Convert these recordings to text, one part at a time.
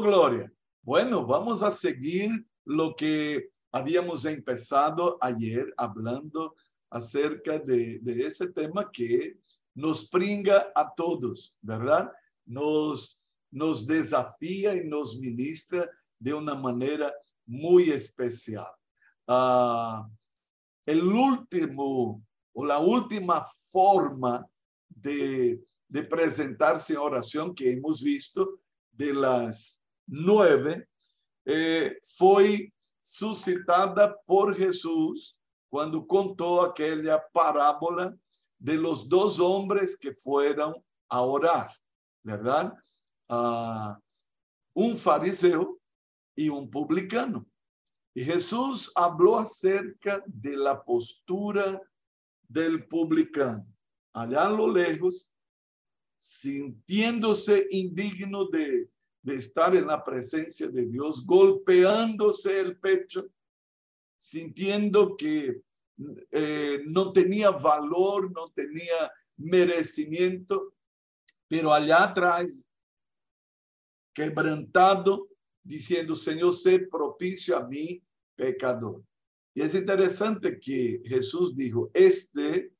Gloria. Bueno, vamos a seguir lo que habíamos empezado ayer hablando acerca de, ese tema que nos pringa a todos, ¿verdad? Nos, nos desafía y nos ministra de una manera muy especial. Ah, el último o la última forma de, de presentarse en oración que hemos visto de las nueve eh, fue suscitada por Jesús cuando contó aquella parábola de los dos hombres que fueron a orar, ¿verdad? Ah, un fariseo y un publicano. Y Jesús habló acerca de la postura del publicano. Allá a lo lejos, sintiéndose indigno de, de estar en la presencia de Dios, golpeándose el pecho, sintiendo que eh, no tenía valor, no tenía merecimiento, pero allá atrás, quebrantado, diciendo, Señor, sé propicio a mí, pecador. Y es interesante que Jesús dijo, este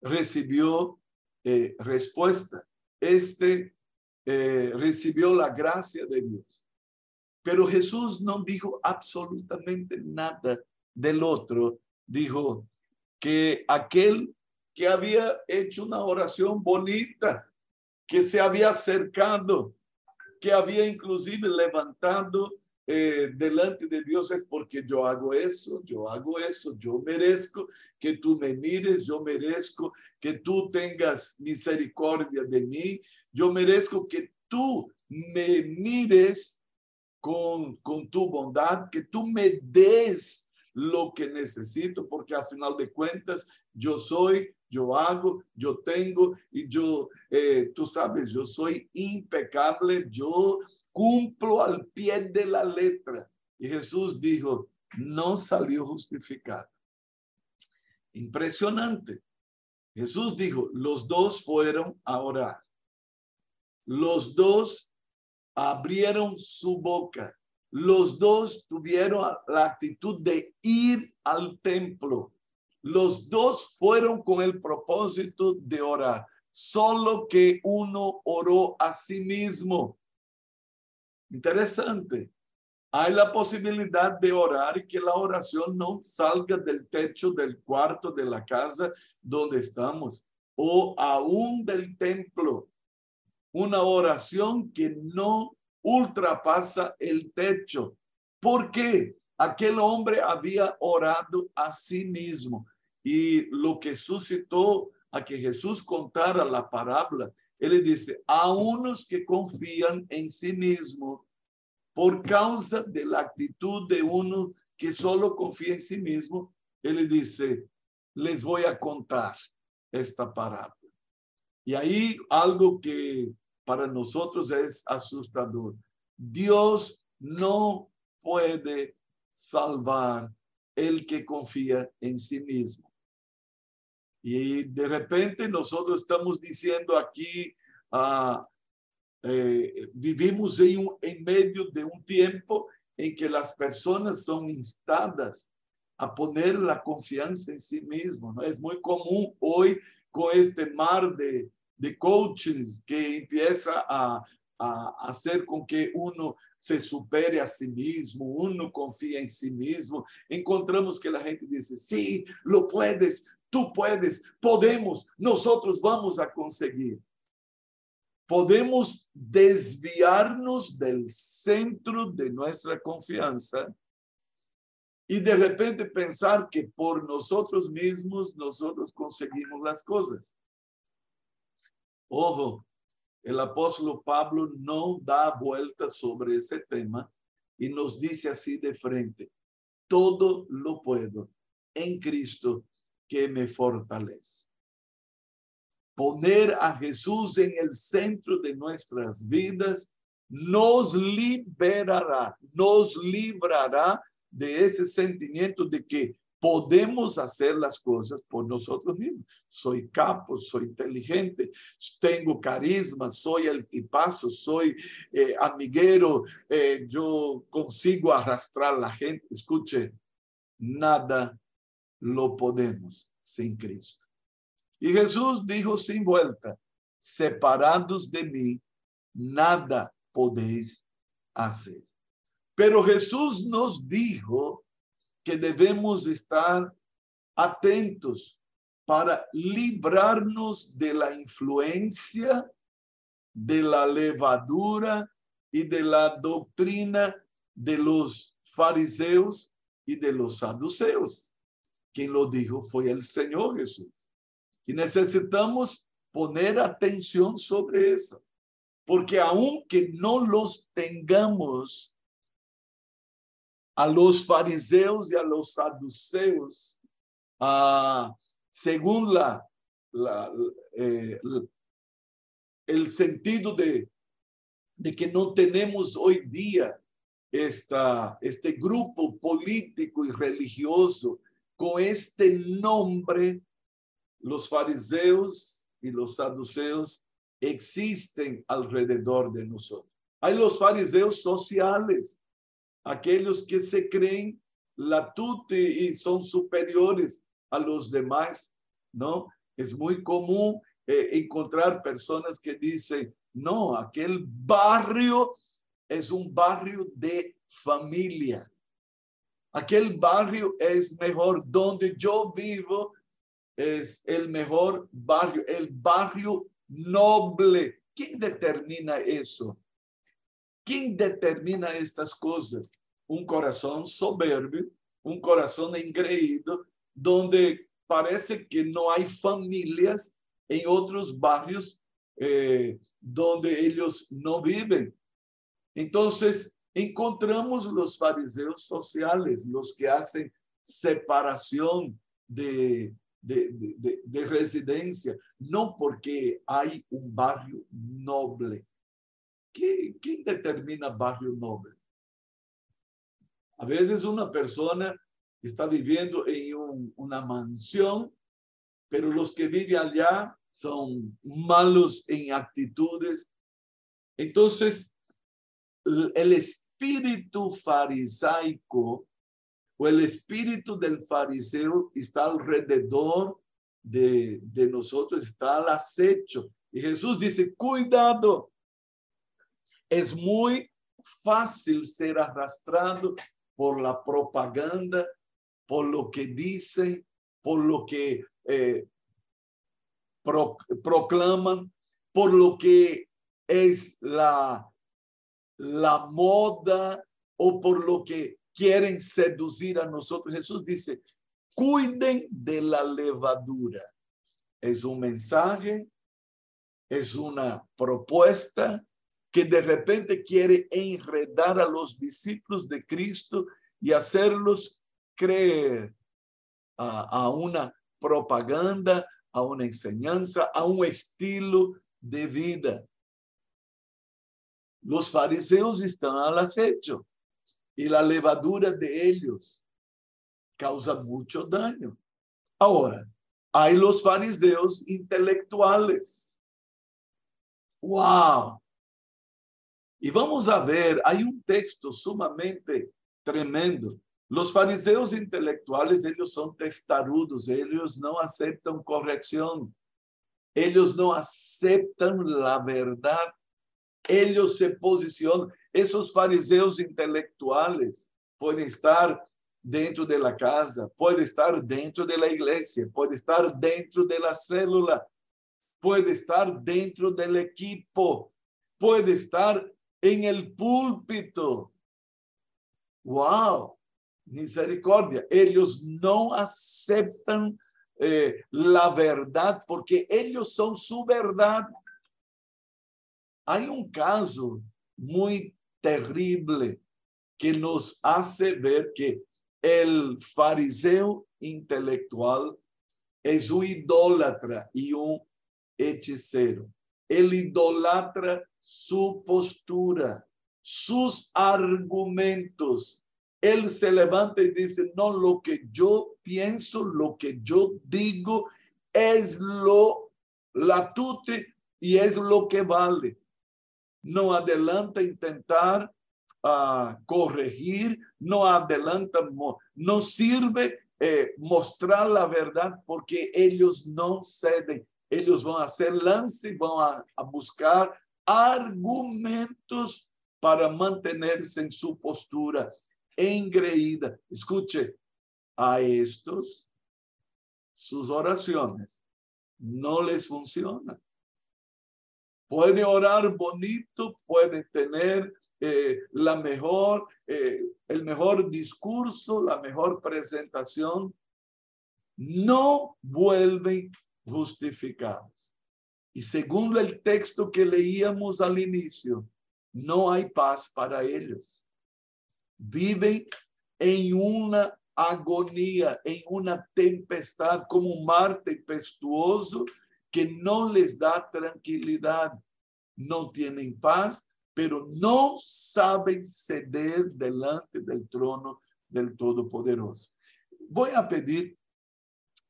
recibió eh, respuesta, este eh, recibió la gracia de Dios. Pero Jesús no dijo absolutamente nada del otro. Dijo que aquel que había hecho una oración bonita, que se había acercado, que había inclusive levantado eh, delante de Dios es porque yo hago eso, yo hago eso, yo merezco que tú me mires, yo merezco que tú tengas misericordia de mí, yo merezco que tú me mires con, con tu bondad, que tú me des lo que necesito, porque al final de cuentas yo soy yo hago, yo tengo y yo, eh, tú sabes, yo soy impecable, yo cumplo al pie de la letra. Y Jesús dijo, no salió justificado. Impresionante. Jesús dijo, los dos fueron a orar. Los dos abrieron su boca. Los dos tuvieron la actitud de ir al templo los dos fueron con el propósito de orar, solo que uno oró a sí mismo. Interesante. Hay la posibilidad de orar que la oración no salga del techo del cuarto de la casa donde estamos o aún del templo. Una oración que no ultrapasa el techo. ¿Por qué? Aquel hombre había orado a sí mismo y lo que suscitó a que Jesús contara la parábola, él dice, a unos que confían en sí mismo por causa de la actitud de uno que solo confía en sí mismo, él dice, les voy a contar esta parábola. Y ahí algo que para nosotros es asustador. Dios no puede salvar el que confía en sí mismo. Y de repente nosotros estamos diciendo aquí, ah, eh, vivimos en, en medio de un tiempo en que las personas son instadas a poner la confianza en sí mismo. Es muy común hoy con este mar de, de coaches que empieza a, a hacer con que uno se supere a sí mismo, uno confía en sí mismo. Encontramos que la gente dice, sí, lo puedes, tú puedes, podemos, nosotros vamos a conseguir. Podemos desviarnos del centro de nuestra confianza y de repente pensar que por nosotros mismos nosotros conseguimos las cosas. Ojo, el apóstol Pablo no da vuelta sobre ese tema y nos dice así de frente, todo lo puedo en Cristo que me fortalece. Poner a Jesús en el centro de nuestras vidas nos liberará, nos librará de ese sentimiento de que podemos hacer las cosas por nosotros mismos. Soy capo, soy inteligente, tengo carisma, soy el tipazo, soy eh, amiguero, eh, yo consigo arrastrar la gente. Escuche, nada lo podemos sin Cristo. Y Jesús dijo sin vuelta, separados de mí, nada podéis hacer. Pero Jesús nos dijo que debemos estar atentos para librarnos de la influencia, de la levadura y de la doctrina de los fariseos y de los saduceos. Quien lo dijo fue el Señor Jesús. Y necesitamos poner atención sobre eso, porque aunque no los tengamos a los fariseos y a los saduceos, según la, la eh, el sentido de, de que no tenemos hoy día esta, este grupo político y religioso con este nombre los fariseos y los saduceos existen alrededor de nosotros. Hay los fariseos sociales, aquellos que se creen la tute y son superiores a los demás, ¿no? Es muy común eh, encontrar personas que dicen, no, aquel barrio es un barrio de familia. Aquel barrio es mejor. Donde yo vivo es el mejor barrio, el barrio noble. ¿Quién determina eso? ¿Quién determina estas cosas? Un corazón soberbio, un corazón engreído, donde parece que no hay familias en otros barrios eh, donde ellos no viven. Entonces, encontramos los fariseos sociales, los que hacen separación de, de, residencia, no porque hay un barrio noble. ¿Quién determina barrio noble? A veces una persona está viviendo en una mansión, pero los que viven allá son malos en actitudes. Entonces, el espíritu farisaico o el espíritu del fariseo está alrededor de, nosotros, está al acecho. Y Jesús dice, cuidado, es muy fácil ser arrastrado por la propaganda, por lo que dicen, por lo que eh, proclaman, por lo que es la, la moda o por lo que quieren seducir a nosotros. Jesús dice, cuiden de la levadura. Es un mensaje, es una propuesta que de repente quiere enredar a los discípulos de Cristo y hacerlos creer a, una propaganda, a una enseñanza, a un estilo de vida. Los fariseos están al acecho y la levadura de ellos causa mucho daño. Ahora, hay los fariseos intelectuales. ¡Wow! Y vamos a ver, hay un texto sumamente tremendo. Los fariseos intelectuales, ellos son testarudos, ellos no aceptan corrección, ellos no aceptan la verdad, ellos se posicionan, esos fariseos intelectuales pueden estar dentro de la casa, puede estar dentro de la iglesia, puede estar dentro de la célula, puede estar dentro del equipo, puede estar en el púlpito. ¡Wow! Misericordia. Ellos no aceptan eh, la verdad porque ellos son su verdad. Hay un caso muy terrible que nos hace ver que el fariseo intelectual es un idólatra y un hechicero. Él idolatra su postura, sus argumentos, él se levanta y dice, no, lo que yo pienso, lo que yo digo es lo, la tute y es lo que vale. No adelanta intentar uh, corregir, no adelanta, no sirve eh, mostrar la verdad porque ellos no ceden. Ellos van a hacer lance, van a, a buscar argumentos para mantenerse en su postura engreída. Escuche, a estos sus oraciones no les funcionan. Puede orar bonito, puede tener eh, la mejor, eh, el mejor discurso, la mejor presentación, no vuelven justificados. Y según el texto que leíamos al inicio, no hay paz para ellos. Viven en una agonía, en una tempestad como un mar tempestuoso que no les da tranquilidad. No tienen paz, pero no saben ceder delante del trono del Todopoderoso. Voy a pedir,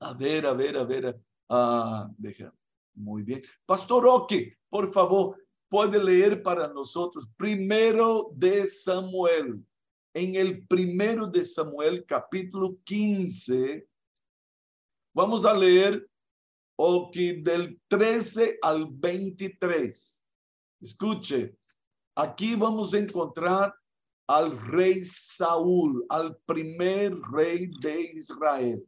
a ver, a ver, a ver, ah, deja, muy bien. Pastor Oque, por favor, puede leer para nosotros primero de Samuel. En el primero de Samuel, capítulo 15, vamos a leer okay, del 13 al 23. Escuche, Aquí vamos a encontrar al rey Saúl, al primer rey de Israel,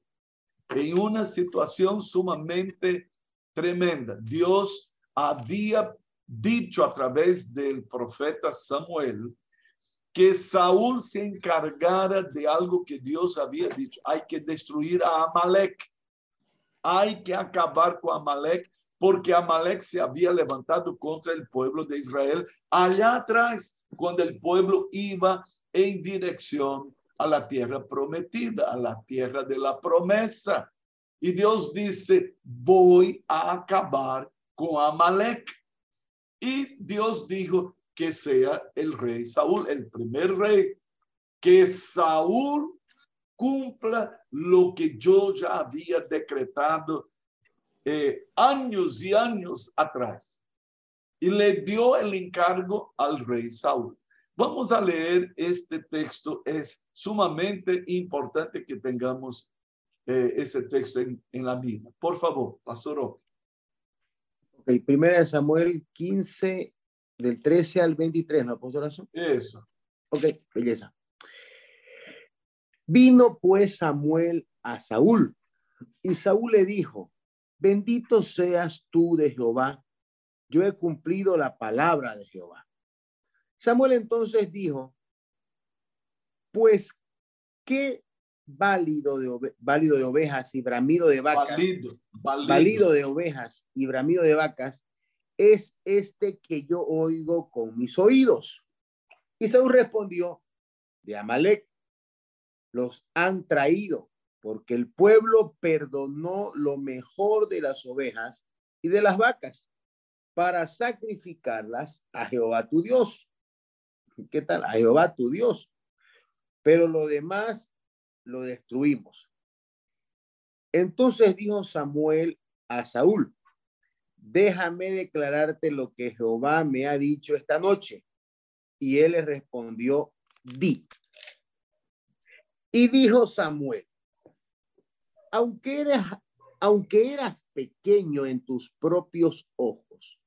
en una situación sumamente tremenda. Dios había dicho a través del profeta Samuel que Saúl se encargara de algo que Dios había dicho. Hay que destruir a Amalek. Hay que acabar con Amalek porque Amalek se había levantado contra el pueblo de Israel allá atrás, cuando el pueblo iba en dirección a la tierra prometida, a la tierra de la promesa. Y Dios dice, voy a acabar con Amalek. Y Dios dijo que sea el rey Saúl, el primer rey, que Saúl cumpla lo que yo ya había decretado eh, años y años atrás y le dio el encargo al rey Saúl. Vamos a leer este texto. Es sumamente importante que tengamos eh, ese texto en, la vida. Por favor, pastor. Ok, primera de Samuel 15, del 13 al 23, ¿no, pastor? Eso. Ok, belleza. Vino pues Samuel a Saúl y Saúl le dijo, Bendito seas tú de Jehová, yo he cumplido la palabra de Jehová. Samuel entonces dijo, pues qué válido de, válido de ovejas y bramido de vacas, válido, de ovejas y bramido de vacas, es este que yo oigo con mis oídos. Y Saúl respondió, de Amalek, los han traído porque el pueblo perdonó lo mejor de las ovejas y de las vacas para sacrificarlas a Jehová tu Dios. ¿Qué tal? A Jehová tu Dios. Pero lo demás lo destruimos. Entonces dijo Samuel a Saúl, déjame declararte lo que Jehová me ha dicho esta noche. Y él le respondió, di. Y dijo Samuel, aunque eras, pequeño en tus propios ojos,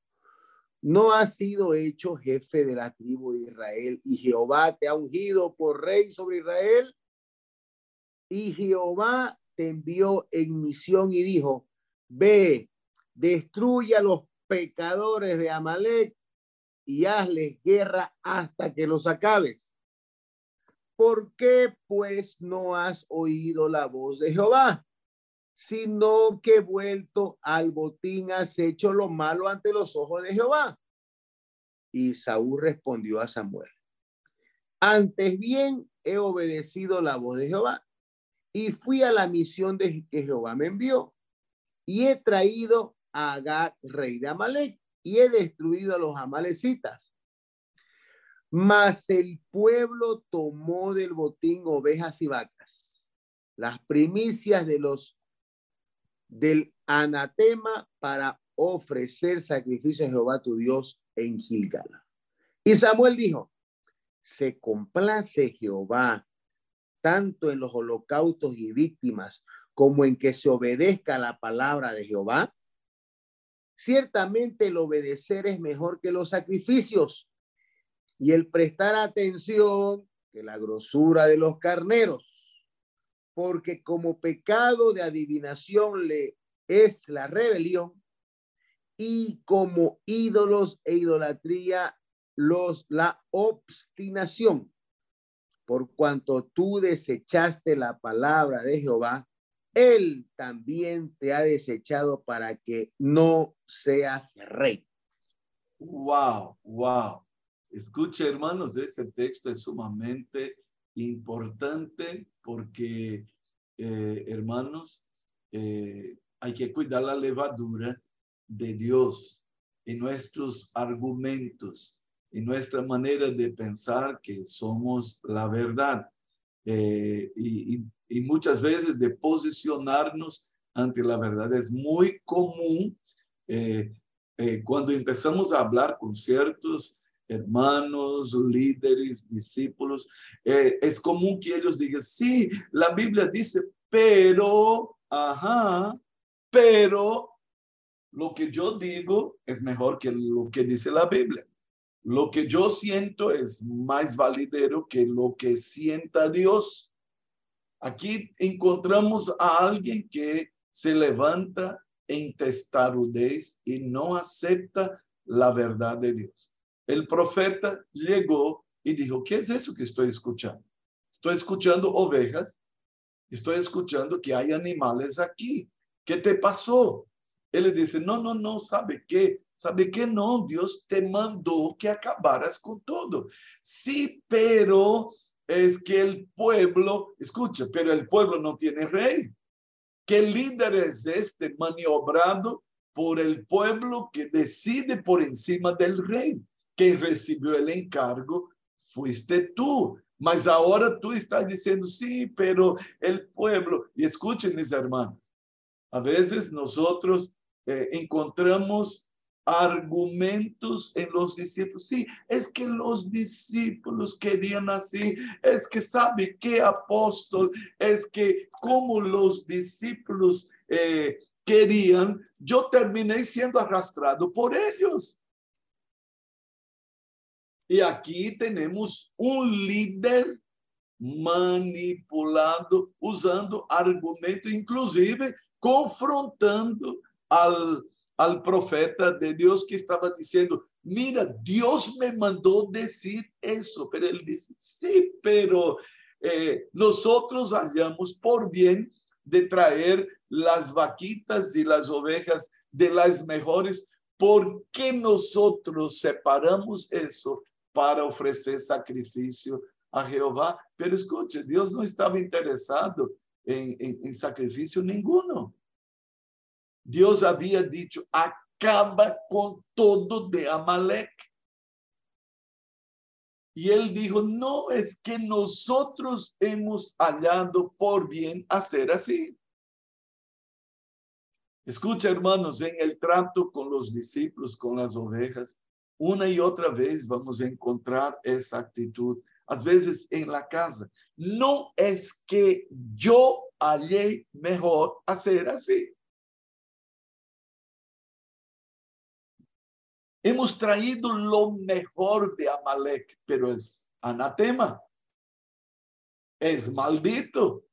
no has sido hecho jefe de la tribu de Israel y Jehová te ha ungido por rey sobre Israel. Y Jehová te envió en misión y dijo, ve, destruye a los pecadores de Amalek y hazles guerra hasta que los acabes. ¿Por qué pues no has oído la voz de Jehová? sino que vuelto al botín has hecho lo malo ante los ojos de Jehová. Y Saúl respondió a Samuel, antes bien he obedecido la voz de Jehová y fui a la misión de que Jehová me envió y he traído a Agag, rey de Amalek, y he destruido a los amalecitas. Mas el pueblo tomó del botín ovejas y vacas, las primicias de los del anatema para ofrecer sacrificio a Jehová tu Dios en Gilgal. Y Samuel dijo, se complace Jehová tanto en los holocaustos y víctimas como en que se obedezca la palabra de Jehová. Ciertamente el obedecer es mejor que los sacrificios y el prestar atención que la grosura de los carneros, porque como pecado de adivinación le es la rebelión y como ídolos e idolatría los la obstinación. Por cuanto tú desechaste la palabra de Jehová, él también te ha desechado para que no seas rey. Wow, wow. Escuche, hermanos, ese texto es sumamente importante porque, eh, hermanos, eh, hay que cuidar la levadura de Dios en nuestros argumentos, en nuestra manera de pensar que somos la verdad. Eh, y, y, muchas veces de posicionarnos ante la verdad. Es muy común cuando empezamos a hablar con ciertos hermanos, líderes, discípulos, eh, es común que ellos digan, sí, la Biblia dice, pero, ajá, pero lo que yo digo es mejor que lo que dice la Biblia. Lo que yo siento es más validero que lo que sienta Dios. Aquí encontramos a alguien que se levanta en testarudez y no acepta la verdad de Dios el profeta llegó y dijo, ¿qué es eso que estoy escuchando? Estoy escuchando ovejas, estoy escuchando que hay animales aquí. ¿Qué te pasó? Él le dice, no, no, no, ¿sabe qué? ¿Sabe qué? No, Dios te mandó que acabaras con todo. Sí, pero es que el pueblo, escucha, pero el pueblo no tiene rey. ¿Qué líder es este maniobrado por el pueblo que decide por encima del rey? Quem recebeu o encargo fuiste tú. Mas agora tu estás dizendo, sim, pero el pueblo. E escuchen, mis hermanos, a vezes nós eh, encontramos argumentos en los discípulos. Sí, es que los discípulos querían así. Es que sabe que apóstol, es que como los discípulos eh, querían, yo terminé siendo arrastrado por ellos. E aqui temos um líder manipulado, usando argumento, inclusive confrontando al, al profeta de Deus que estava dizendo: Mira, Deus me mandou dizer isso. Pero ele disse: Sí, pero eh, nosotros hallamos por bien de traer las vaquitas y las ovejas de las mejores. ¿Por qué nosotros separamos eso para oferecer sacrifício a Jeová. Pero escute, Deus não estava interessado em, em, em sacrifício nenhum. Deus havia dito: acaba com todo de Amalek. E ele disse: não é que nós hemos hallado por bem ser assim. Escucha, hermanos, en el trato con los discípulos, con las ovejas, Una y otra vez vamos a encontrar esa actitud, a veces en la casa. No es que yo hallé mejor hacer así. Hemos traído lo mejor de Amalek, pero es anatema. Es maldito.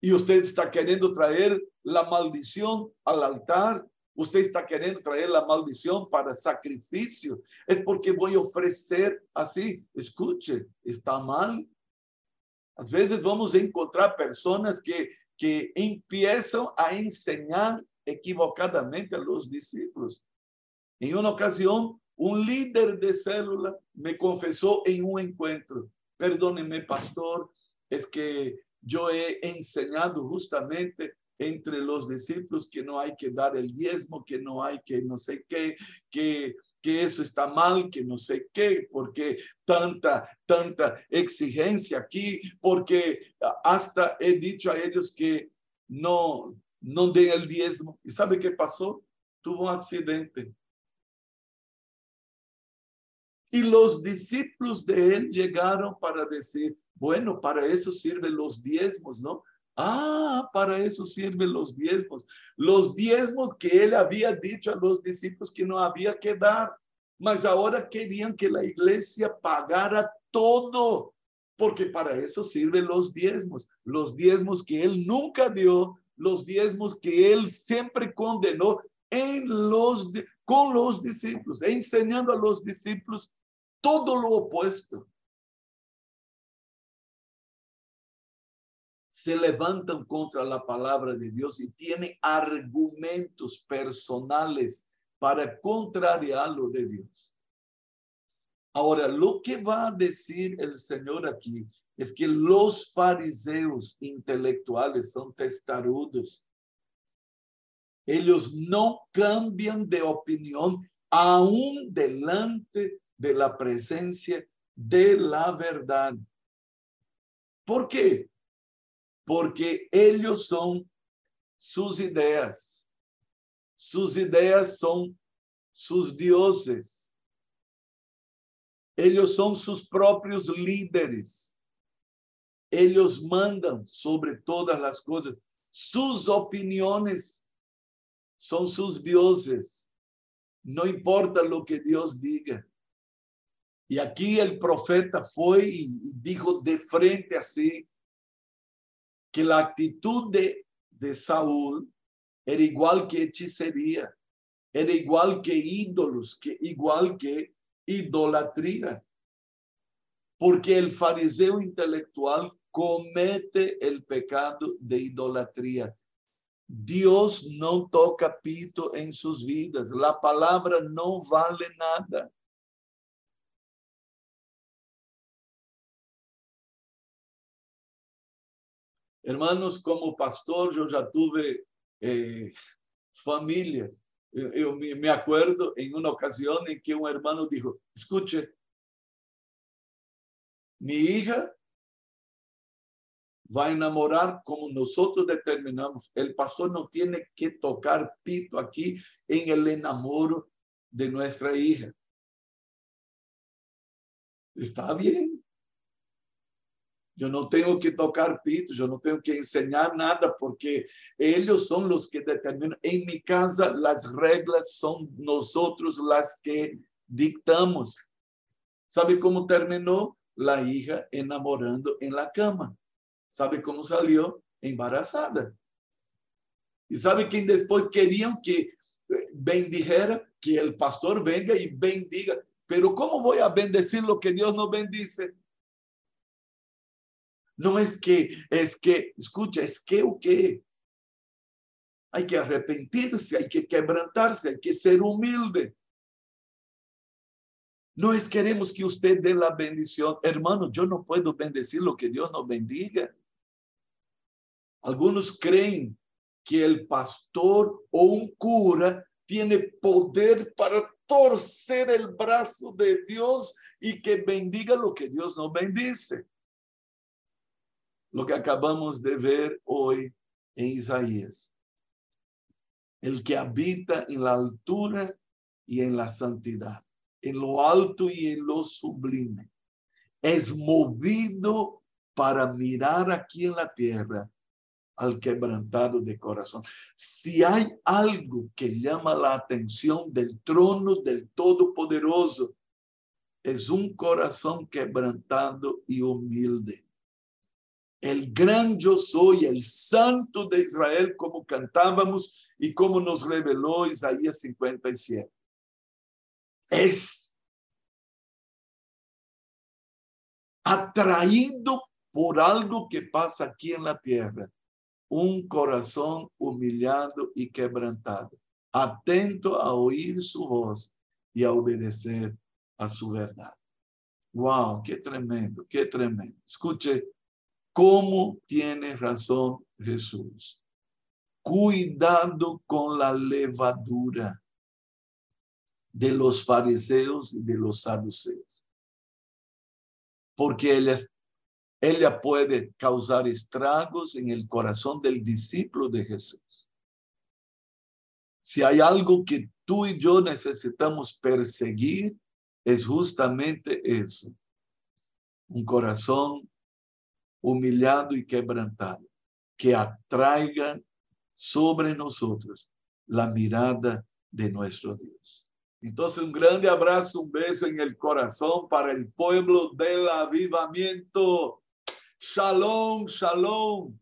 Y usted está queriendo traer la maldición al altar Você está querendo trazer a maldição para sacrifício? É porque vou oferecer assim. Escute, está mal. Às vezes vamos encontrar pessoas que, que empiezam a ensinar equivocadamente a los discípulos. Em uma ocasião, um líder de célula me confessou em um encontro: Perdone-me, pastor, é que eu he ensinado justamente entre los discípulos que no hay que dar el diezmo, que no hay que no sé qué, que, que eso está mal, que no sé qué, porque tanta, tanta exigencia aquí, porque hasta he dicho a ellos que no, no den el diezmo. ¿Y sabe qué pasó? Tuvo un accidente. Y los discípulos de él llegaron para decir, bueno, para eso sirven los diezmos, ¿no? Ah, para eso sirven los diezmos. Los diezmos que él había dicho a los discípulos que no había que dar. Mas ahora querían que la iglesia pagara todo, porque para eso sirven los diezmos. Los diezmos que él nunca dio, los diezmos que él siempre condenó en los, con los discípulos, enseñando a los discípulos todo lo opuesto. Se levantan contra la palabra de Dios y tienen argumentos personales para contrariar lo de Dios. Ahora, lo que va a decir el Señor aquí es que los fariseos intelectuales son testarudos. Ellos no cambian de opinión aún delante de la presencia de la verdad. ¿Por qué? Porque ellos son sus ideas. Sus ideas son sus dioses. Ellos son sus propios líderes. Ellos mandan sobre todas las cosas. Sus opiniones son sus dioses. No importa lo que Dios diga. Y aquí el profeta fue y dijo de frente así, que la actitud de, de Saúl era igual que hechicería, era igual que ídolos, que igual que idolatría. Porque el fariseo intelectual comete el pecado de idolatría. Dios no toca pito en sus vidas. La palabra no vale nada. Hermanos, como pastor, yo ya tuve eh, familias. Yo, me acuerdo en una ocasión en que un hermano dijo, escuche, mi hija va a enamorar como nosotros determinamos. El pastor no tiene que tocar pito aquí en el enamoro de nuestra hija. Está bien. Yo no tengo que tocar pito, yo no tengo que enseñar nada porque ellos son los que determinan. En mi casa las reglas son nosotros las que dictamos. ¿Sabe cómo terminó? La hija enamorando en la cama. ¿Sabe cómo salió? Embarazada. ¿Y sabe quién después querían que eh, bendijera? Que el pastor venga y bendiga. Pero ¿cómo voy a bendecir lo que Dios no bendice? No es que, es que, escucha, es que o que. Hay que arrepentirse, hay que quebrantarse, hay que ser humilde. No es queremos que usted dé la bendición. Hermano, yo no puedo bendecir lo que Dios no bendiga. Algunos creen que el pastor o un cura tiene poder para torcer el brazo de Dios y que bendiga lo que Dios no bendice lo que acabamos de ver hoy en Isaías. El que habita en la altura y en la santidad, en lo alto y en lo sublime, es movido para mirar aquí en la tierra al quebrantado de corazón. Si hay algo que llama la atención del trono del Todopoderoso, es un corazón quebrantado y humilde el gran yo soy, el santo de Israel, como cantábamos y como nos reveló Isaías 57. Es atraído por algo que pasa aquí en la tierra, un corazón humillado y quebrantado, atento a oír su voz y a obedecer a su verdad. Wow, qué tremendo, qué tremendo. Escuche ¿Cómo tiene razón Jesús? cuidado con la levadura de los fariseos y de los saduceos, porque ella, ella puede causar estragos en el corazón del discípulo de Jesús. Si hay algo que tú y yo necesitamos perseguir, es justamente eso. Un corazón humillado y quebrantado, que atraiga sobre nosotros la mirada de nuestro Dios. Entonces, un grande abrazo, un beso en el corazón para el pueblo del avivamiento. Shalom, shalom.